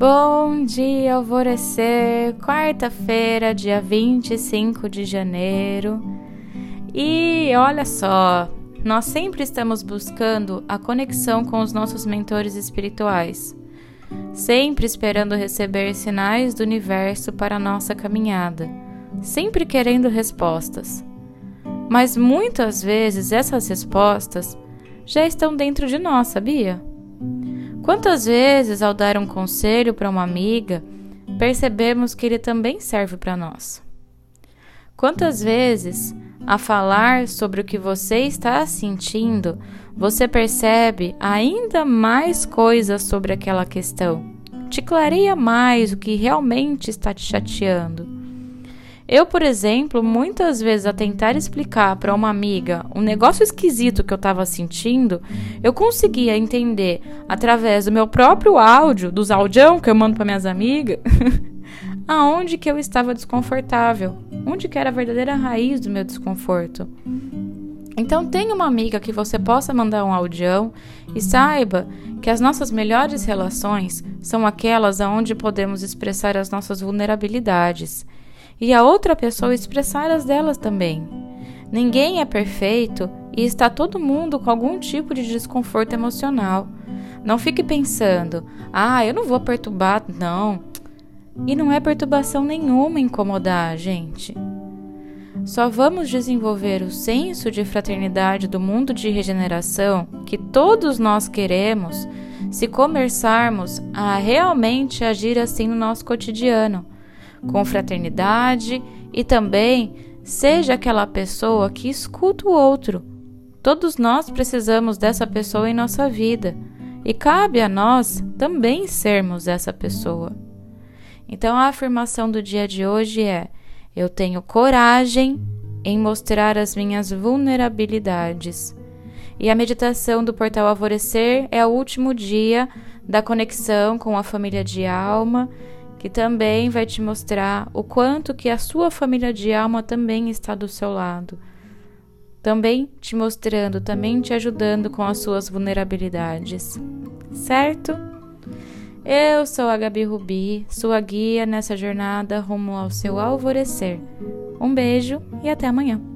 Bom dia, alvorecer, quarta-feira, dia 25 de janeiro. E olha só, nós sempre estamos buscando a conexão com os nossos mentores espirituais, sempre esperando receber sinais do universo para a nossa caminhada, sempre querendo respostas. Mas muitas vezes essas respostas já estão dentro de nós, sabia? Quantas vezes, ao dar um conselho para uma amiga, percebemos que ele também serve para nós? Quantas vezes, a falar sobre o que você está sentindo, você percebe ainda mais coisas sobre aquela questão? Te clareia mais o que realmente está te chateando. Eu, por exemplo, muitas vezes a tentar explicar para uma amiga um negócio esquisito que eu estava sentindo, eu conseguia entender através do meu próprio áudio, dos audião que eu mando para minhas amigas, aonde que eu estava desconfortável, onde que era a verdadeira raiz do meu desconforto. Então tenha uma amiga que você possa mandar um audião e saiba que as nossas melhores relações são aquelas aonde podemos expressar as nossas vulnerabilidades e a outra pessoa expressar as delas também. Ninguém é perfeito e está todo mundo com algum tipo de desconforto emocional. Não fique pensando, ah, eu não vou perturbar, não. E não é perturbação nenhuma incomodar a gente. Só vamos desenvolver o senso de fraternidade do mundo de regeneração que todos nós queremos se começarmos a realmente agir assim no nosso cotidiano com fraternidade e também seja aquela pessoa que escuta o outro. Todos nós precisamos dessa pessoa em nossa vida e cabe a nós também sermos essa pessoa. Então a afirmação do dia de hoje é: eu tenho coragem em mostrar as minhas vulnerabilidades. E a meditação do portal Alvorecer é o último dia da conexão com a família de alma que também vai te mostrar o quanto que a sua família de alma também está do seu lado. Também te mostrando, também te ajudando com as suas vulnerabilidades. Certo? Eu sou a Gabi Rubi, sua guia nessa jornada rumo ao seu alvorecer. Um beijo e até amanhã.